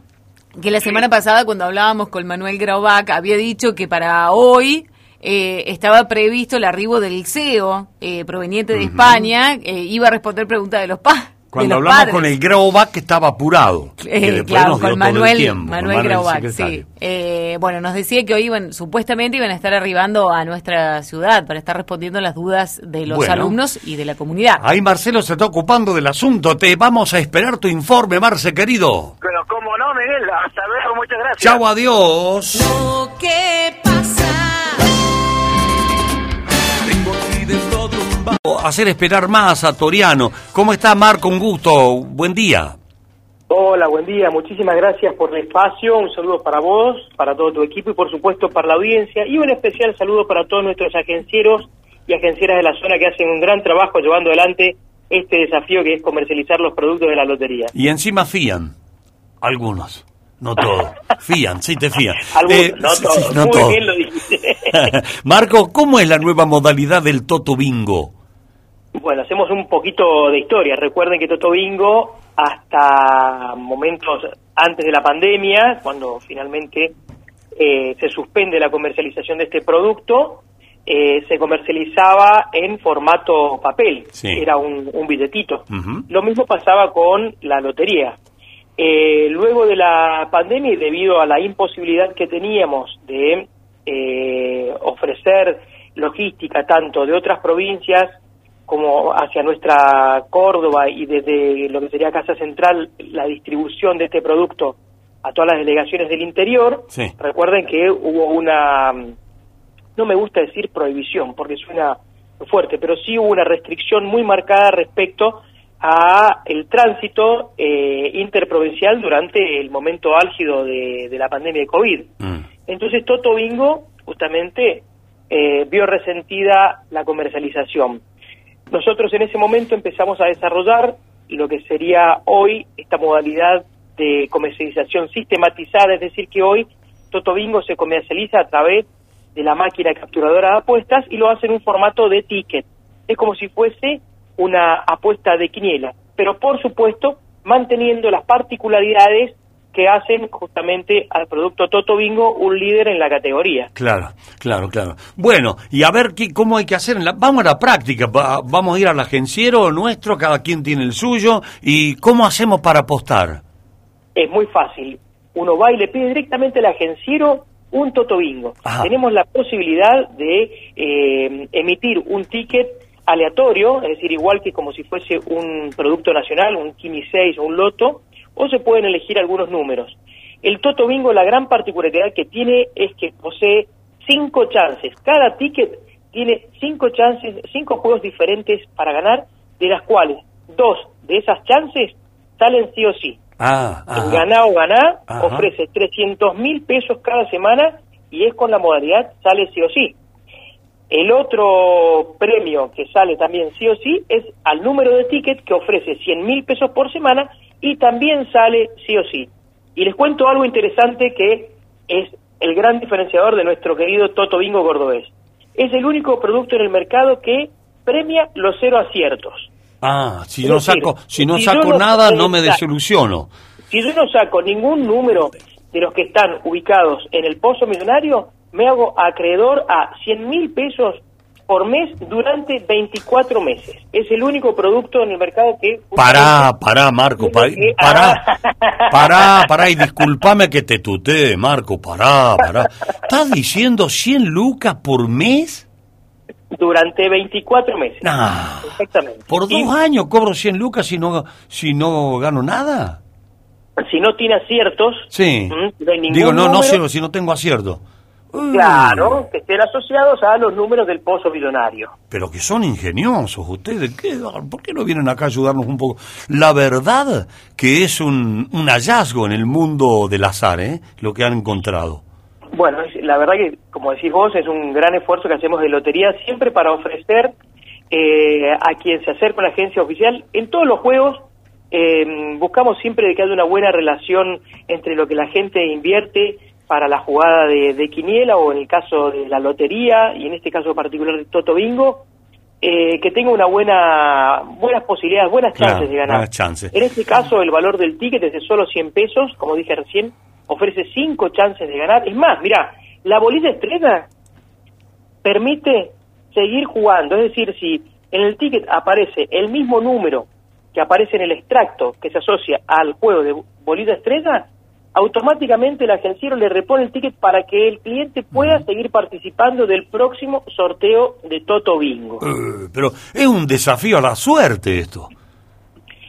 que la semana pasada cuando hablábamos con Manuel Graubach había dicho que para hoy eh, estaba previsto el arribo del CEO eh, proveniente de España, eh, iba a responder preguntas de los padres. Cuando los hablamos padres. con el Grauback que estaba apurado. Eh, claro, nos dio con todo el Manuel, tiempo, con Manuel Manuel, Graubac, secretario. sí. Eh, bueno, nos decía que hoy iban, supuestamente iban a estar arribando a nuestra ciudad para estar respondiendo las dudas de los Bueno. alumnos y de la comunidad. Ahí Marcelo se está ocupando del asunto. Te vamos a esperar tu informe, Marce, querido. Pero cómo no, Miguel, hasta luego, muchas gracias. Chao, adiós. Lo que pasa. Hacer esperar más a Toriano. ¿Cómo está, Marco? Un gusto. Buen día. Hola, buen día. Muchísimas gracias por el espacio. Un saludo para vos, para todo tu equipo y por supuesto para la audiencia. Y un especial saludo para todos nuestros agencieros y agencieras de la zona que hacen un gran trabajo llevando adelante este desafío que es comercializar los productos de la lotería. Y encima fían. Algunos. No todos. Fían, sí te fían. Algunos, Eh, no todos. sí, no Muy bien lo dijiste. Marco, ¿cómo es la nueva modalidad del Toto Bingo? Bueno, hacemos un poquito de historia. Recuerden que Toto Bingo, hasta momentos antes de la pandemia, cuando finalmente eh, se suspende la comercialización de este producto, eh, se comercializaba en formato papel. Sí. Era un, un billetito. Lo mismo pasaba con la lotería. Eh, luego de la pandemia y debido a la imposibilidad que teníamos de eh, ofrecer logística tanto de otras provincias como hacia nuestra Córdoba y desde lo que sería Casa Central la distribución de este producto a todas las delegaciones del interior, Sí. recuerden que hubo una, no me gusta decir prohibición porque suena fuerte, pero sí hubo una restricción muy marcada respecto a el tránsito eh, interprovincial durante el momento álgido de, de la pandemia de COVID. Entonces Toto Bingo justamente eh, vio resentida la comercialización. Nosotros en ese momento empezamos a desarrollar lo que sería hoy esta modalidad de comercialización sistematizada, es decir, que hoy Toto Bingo se comercializa a través de la máquina capturadora de apuestas y lo hace en un formato de ticket. Es como si fuese una apuesta de quiniela, pero por supuesto manteniendo las particularidades que hacen justamente al producto Toto Bingo un líder en la categoría. Claro, claro, claro. Bueno, y a ver qué, cómo hay que hacer. en la- vamos a la práctica. va- vamos a ir al agenciero nuestro, cada quien tiene el suyo. ¿Y cómo hacemos para apostar? Es muy fácil. Uno va y le pide directamente al agenciero un Toto Bingo. Ajá. Tenemos la posibilidad de eh, emitir un ticket aleatorio, es decir, igual que como si fuese un producto nacional, un Kimi 6 o un Loto, o se pueden elegir algunos números. El Toto Bingo, la gran particularidad que tiene es que posee cinco chances. Cada ticket tiene cinco chances, cinco juegos diferentes para ganar, de las cuales dos de esas chances salen sí o sí. Ah, En Ganá o Ganá Ajá. ofrece 300 mil pesos cada semana y es con la modalidad sale sí o sí. El otro premio que sale también sí o sí es al número de ticket que ofrece 100 mil pesos por semana y también sale sí o sí. Y les cuento algo interesante que es el gran diferenciador de nuestro querido Toto Bingo Cordobés. Es el único producto en el mercado que premia los cero aciertos. Ah, si Es no decir, saco, si no si saco no- nada, no me desilusiono. Si yo no saco ningún número de los que están ubicados en el pozo millonario, me hago acreedor a 100 mil pesos por mes durante 24 meses. Es el único producto en el mercado que... Pará, pará, Marco, pa- que- pará, pará, pará, y discúlpame que te tutee, Marco, pará, pará. ¿Estás diciendo 100 lucas por mes? Durante 24 meses. Nah. Exactamente. ¿Por dos años cobro 100 lucas si no, si no gano nada? Si no tiene aciertos, Sí. no hay ningún Digo, no, no número, sé si no tengo acierto. Claro, que estén asociados a los números del pozo millonario. Pero que son ingeniosos ustedes. ¿Qué? ¿Por qué no vienen acá a ayudarnos un poco? La verdad que es un, un hallazgo en el mundo del azar, ¿eh? Lo que han encontrado. Bueno, la verdad que, como decís vos, es un gran esfuerzo que hacemos de lotería siempre para ofrecer eh, a quien se acerca a una agencia oficial, en todos los juegos, eh, buscamos siempre de que haya una buena relación entre lo que la gente invierte para la jugada de, de quiniela o en el caso de la lotería y en este caso particular de Toto Bingo, eh, que tenga una buena buenas posibilidades, buenas chances Claro, de ganar. chances. En este caso, el valor del ticket es de solo 100 pesos, como dije recién, ofrece 5 chances de ganar. Es más, mira, la bolilla estrella permite seguir jugando. Es decir, si en el ticket aparece el mismo número que aparece en el extracto que se asocia al juego de bolita estrella, automáticamente el agenciero le repone el ticket para que el cliente pueda seguir participando del próximo sorteo de Toto Bingo. Eh, pero es un desafío a la suerte esto.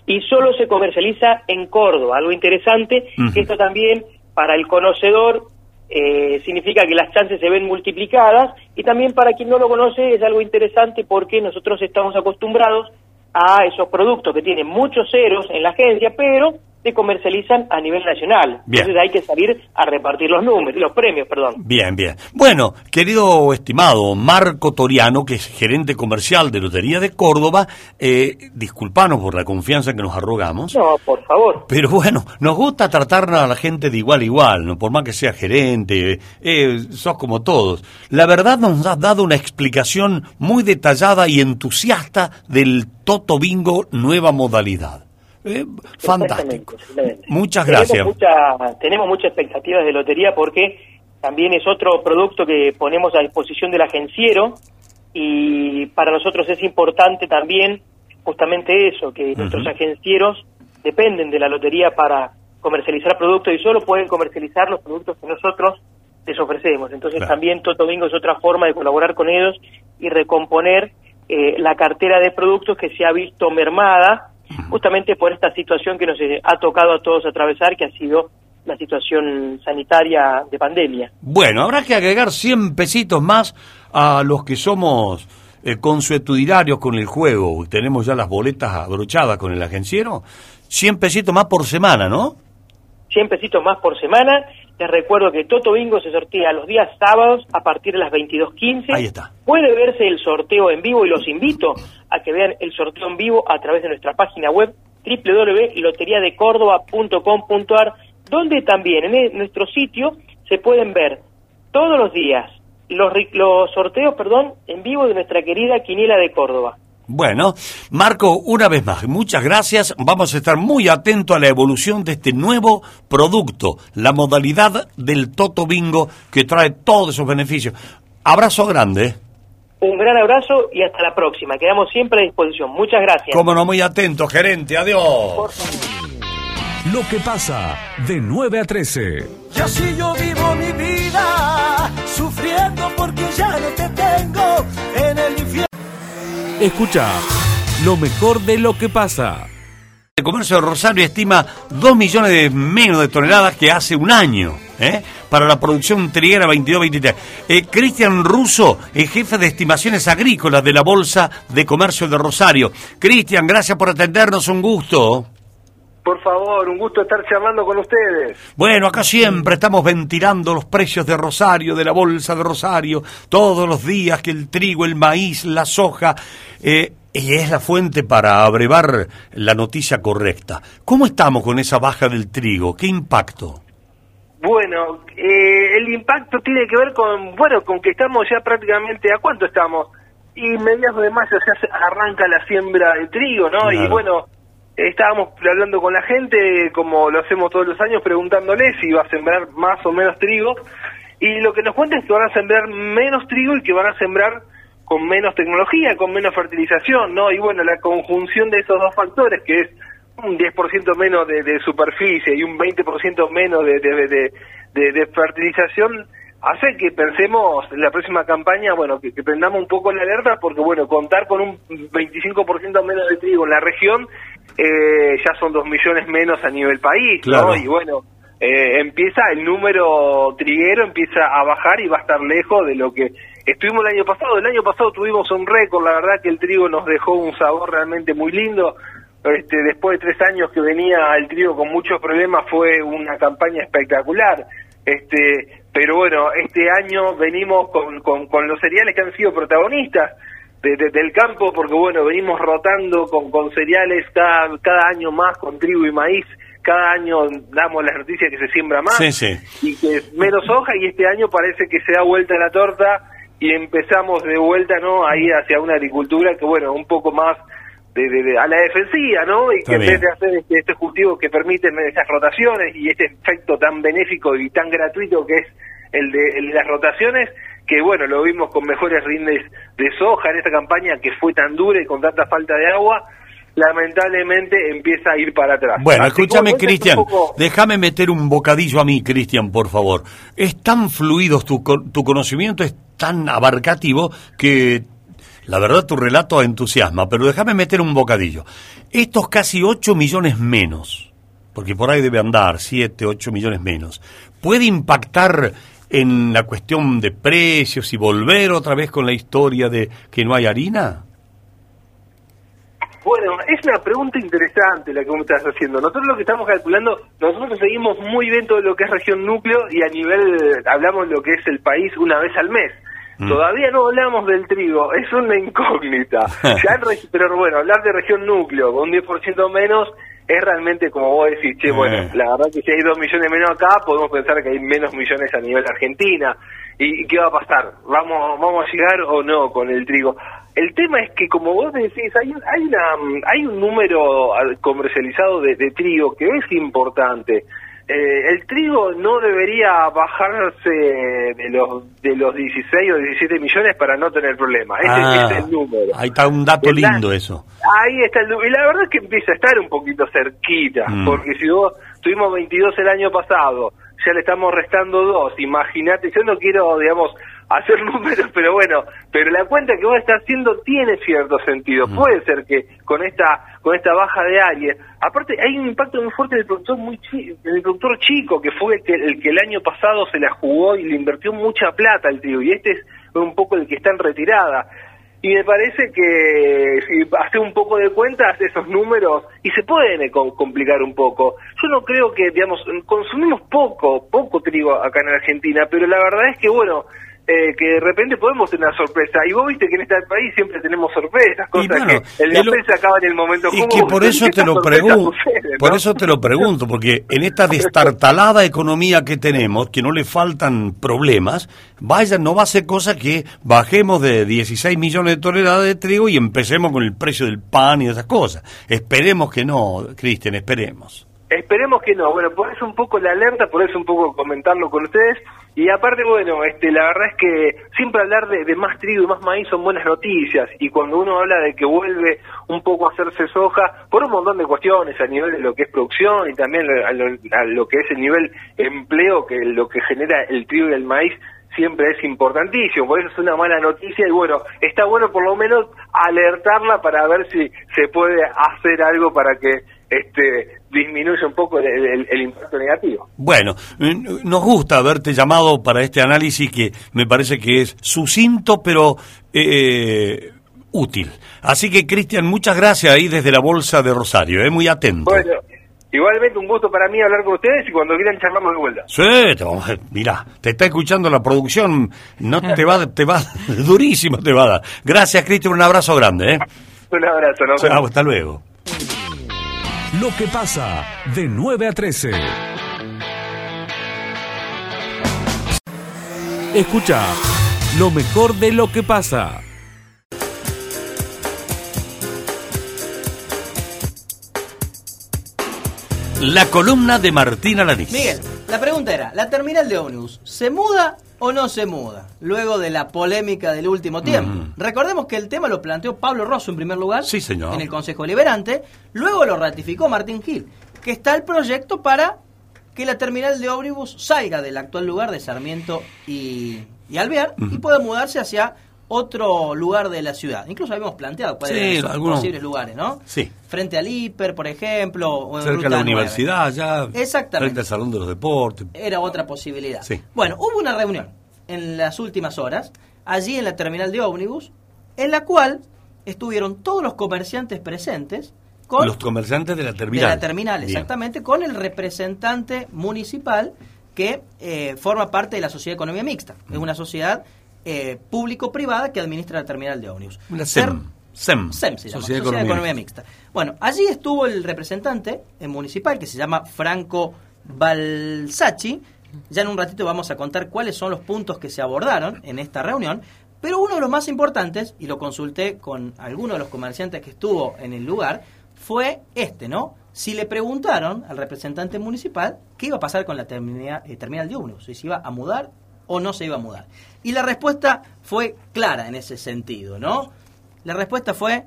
Y solo se comercializa en Córdoba. Algo interesante, Ujú. que esto también para el conocedor eh, significa que las chances se ven multiplicadas y también para quien no lo conoce es algo interesante porque nosotros estamos acostumbrados a esos productos que tienen muchos ceros en la agencia, pero se comercializan a nivel nacional. Bien. Entonces hay que salir a repartir los números, los premios, perdón. Bien, bien. Bueno, querido estimado Marco Toriano, que es gerente comercial de Lotería de Córdoba, eh, disculpanos por la confianza que nos arrogamos. No, por favor. Pero bueno, nos gusta tratar a la gente de igual a igual, ¿no? por más que sea gerente, eh, sos como todos. La verdad nos has dado una explicación muy detallada y entusiasta del Toto Bingo nueva modalidad. Eh, fantástico. Exactamente. Muchas Tenemos gracias. mucha- tenemos muchas expectativas de lotería porque también es otro producto que ponemos a disposición del agenciero y para nosotros es importante también justamente eso, que nuestros agencieros dependen de la lotería para comercializar productos y solo pueden comercializar los productos que nosotros les ofrecemos. Entonces Claro. también Toto Bingo es otra forma de colaborar con ellos y recomponer eh, la cartera de productos que se ha visto mermada justamente por esta situación que nos eh, ha tocado a todos atravesar, que ha sido la situación sanitaria de pandemia. Bueno, habrá que agregar 100 pesitos más a los que somos eh, consuetudinarios con el juego. Tenemos ya las boletas abrochadas con el agenciero. 100 pesitos más por semana, ¿no? 100 pesitos más por semana. Les recuerdo que Toto Bingo se sortea los días sábados a partir de las 22.15. Ahí está. Puede verse el sorteo en vivo y los invito a que vean el sorteo en vivo a través de nuestra página web www.loteriadecórdoba.com.ar donde también en nuestro sitio se pueden ver todos los días los, los sorteos perdón, en vivo de nuestra querida Quiniela de Córdoba. Bueno, Marco, una vez más, muchas gracias. Vamos a estar muy atentos a la evolución de este nuevo producto, la modalidad del Toto Bingo que trae todos esos beneficios. Abrazo grande. Un gran abrazo y hasta la próxima. Quedamos siempre a disposición. Muchas gracias. Cómo no, muy atento, gerente. Adiós. Lo que pasa de 9 a 13. Y así yo vivo mi vida, sufriendo porque ya no te tengo. Escucha lo mejor de lo que pasa. El comercio de Rosario estima 2 millones de menos de toneladas que hace un año ¿eh? para la producción triguera 22-23. Eh, Cristian Russo es jefe de estimaciones agrícolas de la Bolsa de Comercio de Rosario. Cristian, gracias por atendernos, un gusto. Por favor, un gusto estar charlando con ustedes. Bueno, acá siempre estamos ventilando los precios de Rosario, de la Bolsa de Rosario, todos los días que el trigo, el maíz, la soja, eh, y es la fuente para abrevar la noticia correcta. ¿Cómo estamos con esa baja del trigo? ¿Qué impacto? Bueno, eh, el impacto tiene que ver con, bueno, con que estamos ya prácticamente, ¿a cuánto estamos? Y mediados de mayo se hace- arranca la siembra de trigo, ¿no? Y bueno, estábamos hablando con la gente, como lo hacemos todos los años, preguntándoles si iba a sembrar más o menos trigo. Y lo que nos cuentan es que van a sembrar menos trigo y que van a sembrar con menos tecnología, con menos fertilización, ¿no? Y bueno, la conjunción de esos dos factores, que es un 10% menos de, superficie y un 20% menos de- de fertilización, hace que pensemos en la próxima campaña, bueno, que, que prendamos un poco la alerta, porque bueno, contar con un 25% menos de trigo en la región, eh, ya son 2 millones menos a nivel país, Claro. ¿no? Y bueno, eh, empieza el número triguero, empieza a bajar y va a estar lejos de lo que estuvimos el año pasado. El año pasado tuvimos un récord, la verdad que el trigo nos dejó un sabor realmente muy lindo. Este, después de tres años que venía el trigo con muchos problemas, fue una campaña espectacular. Este, pero bueno, este año venimos con, con, con los cereales que han sido protagonistas de- de- del campo, porque bueno, venimos rotando con, con cereales cada, cada año más, con trigo y maíz. Cada año damos la noticia que se siembra más Sí, sí. y que es menos hoja y este año parece que se da vuelta la torta y empezamos de vuelta no a ir hacia una agricultura que bueno un poco más de, de- de- a la defensiva no y Está que en vez de hacer este, estos cultivos que permiten esas rotaciones y este efecto tan benéfico y tan gratuito que es el de, el de las rotaciones que bueno lo vimos con mejores rindes de soja en esta campaña que fue tan dura y con tanta falta de agua lamentablemente empieza a ir para atrás. Bueno, Así escúchame, Cristian, poco- déjame meter un bocadillo a mí, Cristian, por favor. Es tan fluido, tu, tu conocimiento es tan abarcativo que la verdad tu relato entusiasma, pero déjame meter un bocadillo. Estos casi 8 millones menos, porque por ahí debe andar 7, 8 millones menos, ¿puede impactar en la cuestión de precios y volver otra vez con la historia de que no hay harina? Bueno, es una pregunta interesante la que me estás haciendo. Nosotros lo que estamos calculando, nosotros seguimos muy bien todo lo que es región núcleo y a nivel, hablamos lo que es el país una vez al mes. Mm. Todavía no hablamos del trigo, es una incógnita. Ya en pero bueno, hablar de región núcleo con un 10% menos es realmente como vos decís, che, bueno, Eh. la verdad que si hay dos millones menos acá, podemos pensar que hay menos millones a nivel Argentina. ¿Y, qué va a pasar? ¿Vamos, ¿Vamos a llegar o no con el trigo? El tema es que, como vos decís, hay, un- hay, una, hay un número ah, comercializado de, de trigo que es importante. Eh, el trigo no debería bajarse de los de los 16 o 17 millones para no tener problemas. Ese, Ah, ese es el número. ahí está un dato lindo eso. Ahí está el número. Y la verdad es que empieza a estar un poquito cerquita, Mm. porque si vos tuvimos 22 el año pasado, ya le estamos restando dos, imagínate, yo no quiero, digamos, hacer números, pero bueno, pero la cuenta que vos estás haciendo tiene cierto sentido. Mm. Puede ser que con esta con esta baja de área, aparte hay un impacto muy fuerte del productor muy chi- del productor chico, que fue el que, el que el año pasado se la jugó y le invirtió mucha plata al trigo, y este es un poco el que está en retirada. Y me parece que si hace un poco de cuentas esos números y se pueden com- complicar un poco. Yo no creo que, digamos, consumimos poco, poco trigo acá en Argentina, pero la verdad es que, bueno, eh, que de repente podemos tener una sorpresa. Y vos viste que en este país siempre tenemos sorpresas, cosas bueno, que el y lo- papel se acaba en el momento Y que por eso te lo pregunto, por eso te lo pregunto, porque en esta destartalada economía que tenemos, que no le faltan problemas, vaya, no va a ser cosa que bajemos de 16 millones de toneladas de trigo y empecemos con el precio del pan y esas cosas. Esperemos que no, Cristian, esperemos. Esperemos que no. Bueno, por eso un poco la alerta, por eso un poco comentarlo con ustedes. Y aparte, bueno, este, la verdad es que siempre hablar de, más trigo y más maíz son buenas noticias. Y cuando uno habla de que vuelve un poco a hacerse soja, por un montón de cuestiones a nivel de lo que es producción y también a lo, a lo que es el nivel empleo, que lo que genera el trigo y el maíz, siempre es importantísimo, por eso es una mala noticia y bueno, está bueno por lo menos alertarla para ver si se puede hacer algo para que este disminuya un poco el, el- el impacto negativo. Bueno, eh, nos gusta haberte llamado para este análisis que me parece que es sucinto, pero eh, útil. Así que, Cristian, muchas gracias ahí desde la Bolsa de Rosario, eh, muy atento. Bueno, igualmente un gusto para mí hablar con ustedes y cuando quieran charlamos de vuelta. Sí, te mirá, te está escuchando la producción, no te va, te va, durísimo te va a dar. Gracias, Cristian, un abrazo grande, ¿eh? Un abrazo, vemos. hasta luego. Lo que pasa de 9 a 13. Escucha lo mejor de lo que pasa. La columna de Martín Alanís. Miguel, la pregunta era, ¿la terminal de ómnibus se muda o no se muda? Luego de la polémica del último tiempo. Mm. Recordemos que el tema lo planteó Pablo Rosso en primer lugar Sí, señor. en el Consejo Liberante, luego lo ratificó Martín Gil, que está el proyecto para que la terminal de ómnibus salga del actual lugar de Sarmiento y, y Alvear y pueda mudarse hacia otro lugar de la ciudad. Incluso habíamos planteado cuáles Sí, eran algunos- posibles lugares, ¿no? Sí, Frente al Hiper, por ejemplo, o en cerca de Ruta la 9. universidad, ya Exactamente. frente al Salón de los Deportes. Era otra posibilidad. Sí. Bueno, hubo una reunión en las últimas horas, allí en la terminal de ómnibus, en la cual estuvieron todos los comerciantes presentes con Los comerciantes de la de terminal. la terminal, Bien. exactamente, con el representante municipal que eh, forma parte de la Sociedad de Economía Mixta. Es una sociedad eh, público-privada que administra la terminal de ómnibus. Una SEM. SEM. SEM se llama, Sociedad Sociedad, de Economía Economía Mixta. Bueno, allí estuvo el representante eh, municipal que se llama Franco Balsacci. Ya en un ratito vamos a contar cuáles son los puntos que se abordaron en esta reunión. Pero uno de los más importantes, y lo consulté con alguno de los comerciantes que estuvo en el lugar, fue este, ¿no? Si le preguntaron al representante municipal qué iba a pasar con la termina- eh, terminal de ómnibus, si se iba a mudar o no se iba a mudar. Y la respuesta fue clara en ese sentido, ¿no? La respuesta fue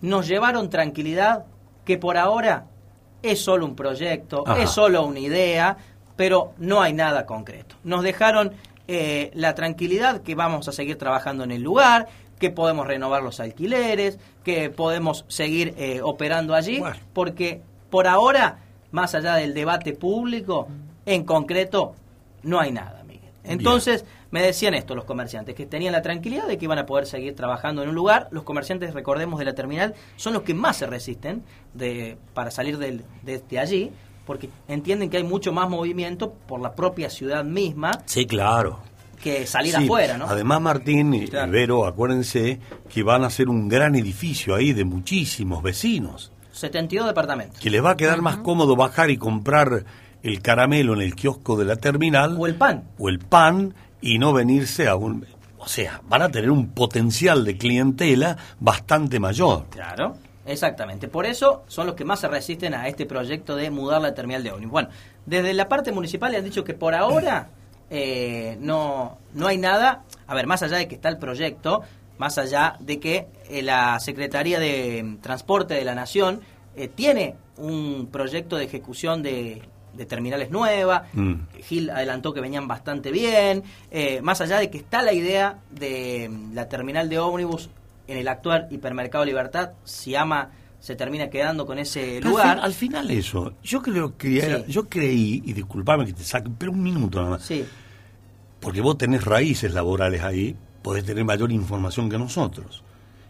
nos llevaron tranquilidad que por ahora es solo un proyecto, Ajá. es solo una idea, pero no hay nada concreto. Nos dejaron eh, la tranquilidad que vamos a seguir trabajando en el lugar, que podemos renovar los alquileres, que podemos seguir eh, operando allí, porque por ahora, más allá del debate público, en concreto, no hay nada, Entonces, me decían esto los comerciantes, que tenían la tranquilidad de que iban a poder seguir trabajando en un lugar. Los comerciantes, recordemos, de la terminal son los que más se resisten de, para salir del- de allí, porque entienden que hay mucho más movimiento por la propia ciudad misma Sí, claro. que salir Sí, afuera, ¿no? Además, Martín y Claro. Vero, acuérdense que van a hacer un gran edificio ahí de muchísimos vecinos. 72 departamentos. Que les va a quedar más cómodo bajar y comprar el caramelo en el kiosco de la terminal. O el pan. O el pan y no venirse a un... O sea, van a tener un potencial de clientela bastante mayor. Claro, exactamente. Por eso son los que más se resisten a este proyecto de mudar la terminal de ómnibus. Bueno, desde la parte municipal le han dicho que por ahora eh, no, no hay nada. A ver, más allá de que está el proyecto, más allá de que eh, la Secretaría de Transporte de la Nación eh, tiene un proyecto de ejecución de, de terminales nueva. Mm. Gil adelantó que venían bastante bien. Eh, más allá de que está la idea de mm, la terminal de ómnibus en el actual hipermercado Libertad, si ama se termina quedando con ese lugar. fin- Al, final eso, yo creo que era- Sí. yo creí, y disculpame que te saque, pero un minuto nada más. Sí. Porque vos tenés raíces laborales ahí, podés tener mayor información que nosotros.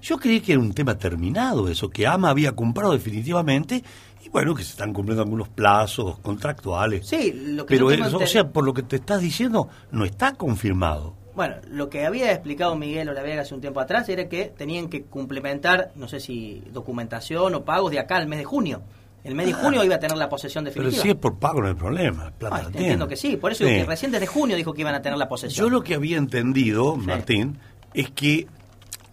Yo creí que era un tema terminado eso, que AMA había comprado definitivamente y bueno, que se están cumpliendo algunos plazos contractuales. Sí, lo que Pero yo eso, o sea, por lo que te estás diciendo, no está confirmado. Bueno, lo que había explicado Miguel Olavega hace un tiempo atrás era que tenían que complementar, no sé si documentación o pagos de acá al mes de junio. El mes de Ah. junio iba a tener la posesión Pero definitiva. si es por pago no hay problema. Plata Ah, la entiendo que sí, por eso Sí. digo que recién desde junio dijo que iban a tener la posesión. Yo lo que había entendido, Martín, es que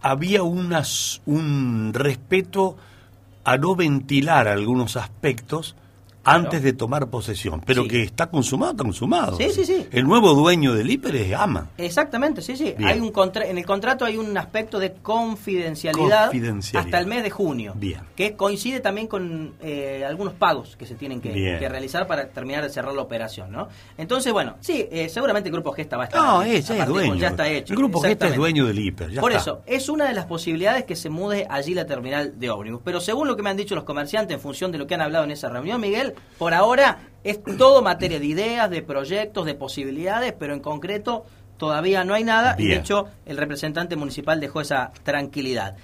había unas, un respeto a no ventilar algunos aspectos antes de tomar posesión, pero Sí. que está consumado, está consumado. Sí, sí, sí. El nuevo dueño del hiper es AMA. Exactamente, sí, sí. Bien. Hay un contra- en el contrato hay un aspecto de confidencialidad, Confidencialidad. hasta el mes de junio, Bien. que coincide también con eh, algunos pagos que se tienen que, realizar para terminar de cerrar la operación, ¿no? Entonces, bueno, sí, eh, seguramente el Grupo Gesta va a estar. No, ahí, es, a es dueño. Ya está hecho. El grupo Gesta es dueño del hiper. ya Por está. eso, es una de las posibilidades que se mude allí la terminal de ómnibus. Pero según lo que me han dicho los comerciantes, en función de lo que han hablado en esa reunión, Miguel, por ahora es todo materia de ideas, de proyectos, de posibilidades, pero en concreto todavía no hay nada. Y de hecho, el representante municipal dejó esa tranquilidad.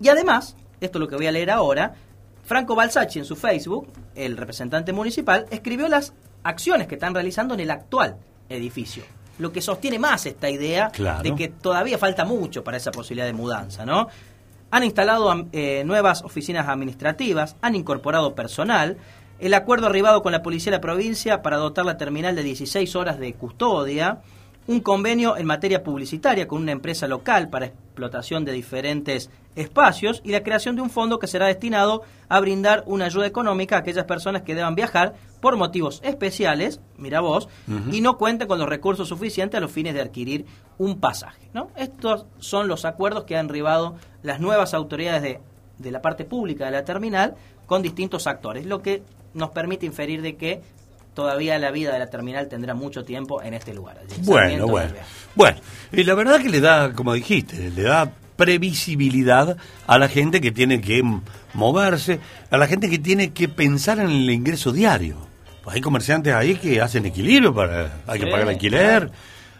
Y además, esto es lo que voy a leer ahora, Franco Balsacci en su Facebook, el representante municipal, escribió las acciones que están realizando en el actual edificio. Lo que sostiene más esta idea Claro. de que todavía falta mucho para esa posibilidad de mudanza, ¿no? Han instalado eh, nuevas oficinas administrativas, han incorporado personal, el acuerdo arribado con la policía de la provincia para dotar la terminal de 16 horas de custodia, un convenio en materia publicitaria con una empresa local para explotación de diferentes espacios y la creación de un fondo que será destinado a brindar una ayuda económica a aquellas personas que deban viajar por motivos especiales, mira vos, y no cuenten con los recursos suficientes a los fines de adquirir un pasaje. ¿no? Estos son los acuerdos que han arribado las nuevas autoridades de, de la parte pública de la terminal con distintos actores, lo que nos permite inferir de que todavía la vida de la terminal tendrá mucho tiempo en este lugar. Bueno, bueno. Bueno, y la verdad que le da, como dijiste, le da previsibilidad a la gente que tiene que moverse, a la gente que tiene que pensar en el ingreso diario. Pues hay comerciantes ahí que hacen equilibrio para hay que Sí, pagar alquiler, claro.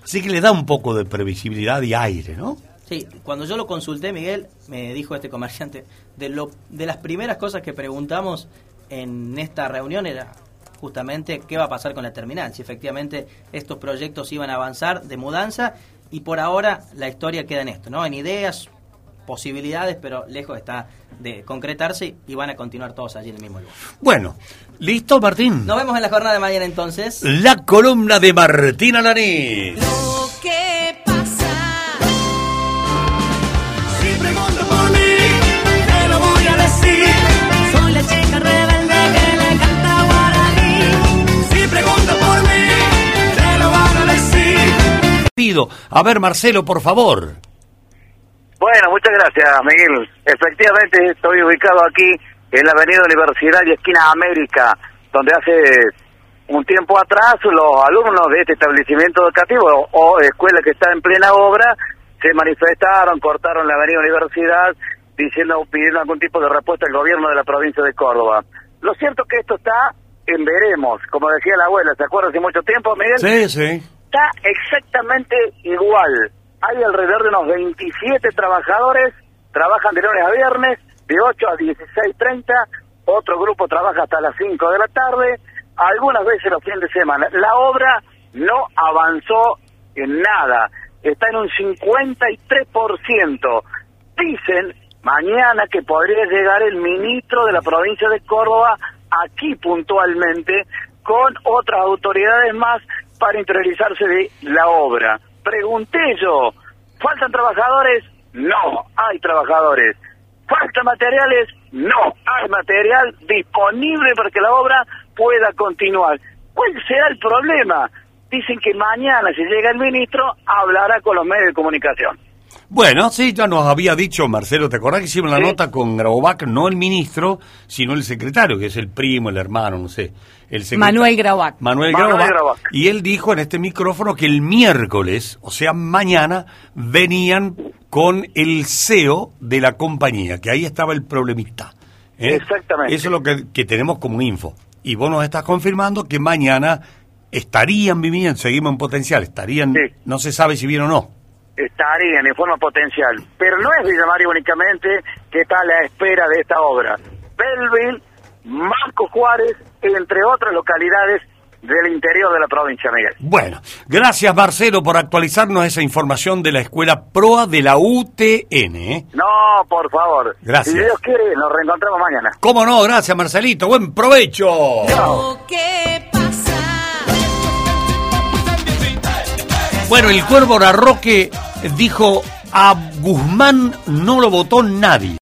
así que le da un poco de previsibilidad y aire, ¿no? Sí, cuando yo lo consulté, Miguel, me dijo este comerciante, de, lo, de las primeras cosas que preguntamos en esta reunión era justamente qué va a pasar con la terminal, si efectivamente estos proyectos iban a avanzar de mudanza y por ahora la historia queda en esto, ¿no? En ideas, posibilidades, pero lejos está de concretarse y van a continuar todos allí en el mismo lugar. Bueno, ¿listo, Martín? Nos vemos en la jornada de mañana entonces. La columna de Martín Alanís. A ver, Marcelo, por favor. Bueno, muchas gracias, Miguel. Efectivamente, estoy ubicado aquí en la Avenida Universidad y esquina América, donde hace un tiempo atrás los alumnos de este establecimiento educativo o escuela que está en plena obra se manifestaron, cortaron la Avenida Universidad diciendo pidiendo algún tipo de respuesta al gobierno de la provincia de Córdoba. Lo cierto es que esto está en veremos, como decía la abuela, ¿se acuerda hace mucho tiempo, Miguel? Sí, sí. Está exactamente igual. Hay alrededor de unos 27 trabajadores, trabajan de lunes a viernes, de 8 a 16.30, otro grupo trabaja hasta las 5 de la tarde, algunas veces los fines de semana. La obra no avanzó en nada, está en un 53%. Dicen mañana que podría llegar el ministro de la provincia de Córdoba aquí puntualmente con otras autoridades más para interiorizarse de la obra. Pregunté yo, ¿faltan trabajadores? No, hay trabajadores. ¿Faltan materiales? No, hay material disponible para que la obra pueda continuar. ¿Cuál será el problema? Dicen que mañana, si llega el ministro, hablará con los medios de comunicación. Bueno, sí, ya nos había dicho Marcelo, ¿te acordás que hicimos la nota con Grabovac? No el ministro, sino el secretario, que es el primo, el hermano, no sé. El secretario- Manuel Grauac. Manuel, Manuel. Y él dijo en este micrófono que el miércoles, o sea, mañana, venían con el CEO de la compañía, que ahí estaba el problemita. ¿eh? Exactamente. Eso es lo que, que tenemos como info. Y vos nos estás confirmando que mañana estarían viviendo, seguimos en potencial, estarían, no se sabe si bien o no. Estarían en forma potencial. Pero no es Villa María únicamente que está a la espera de esta obra. Belleville, Marco Juárez, entre otras localidades del interior de la provincia, Miguel. Bueno, gracias Marcelo por actualizarnos esa información de la escuela PROA de la UTN. ¿eh? No, por favor. Gracias. Si Dios quiere, nos reencontramos mañana. ¿Cómo no? Gracias Marcelito, buen provecho. ¿Qué pasa? Bueno, el cuervo Larroque dijo, a Guzmán no lo votó nadie.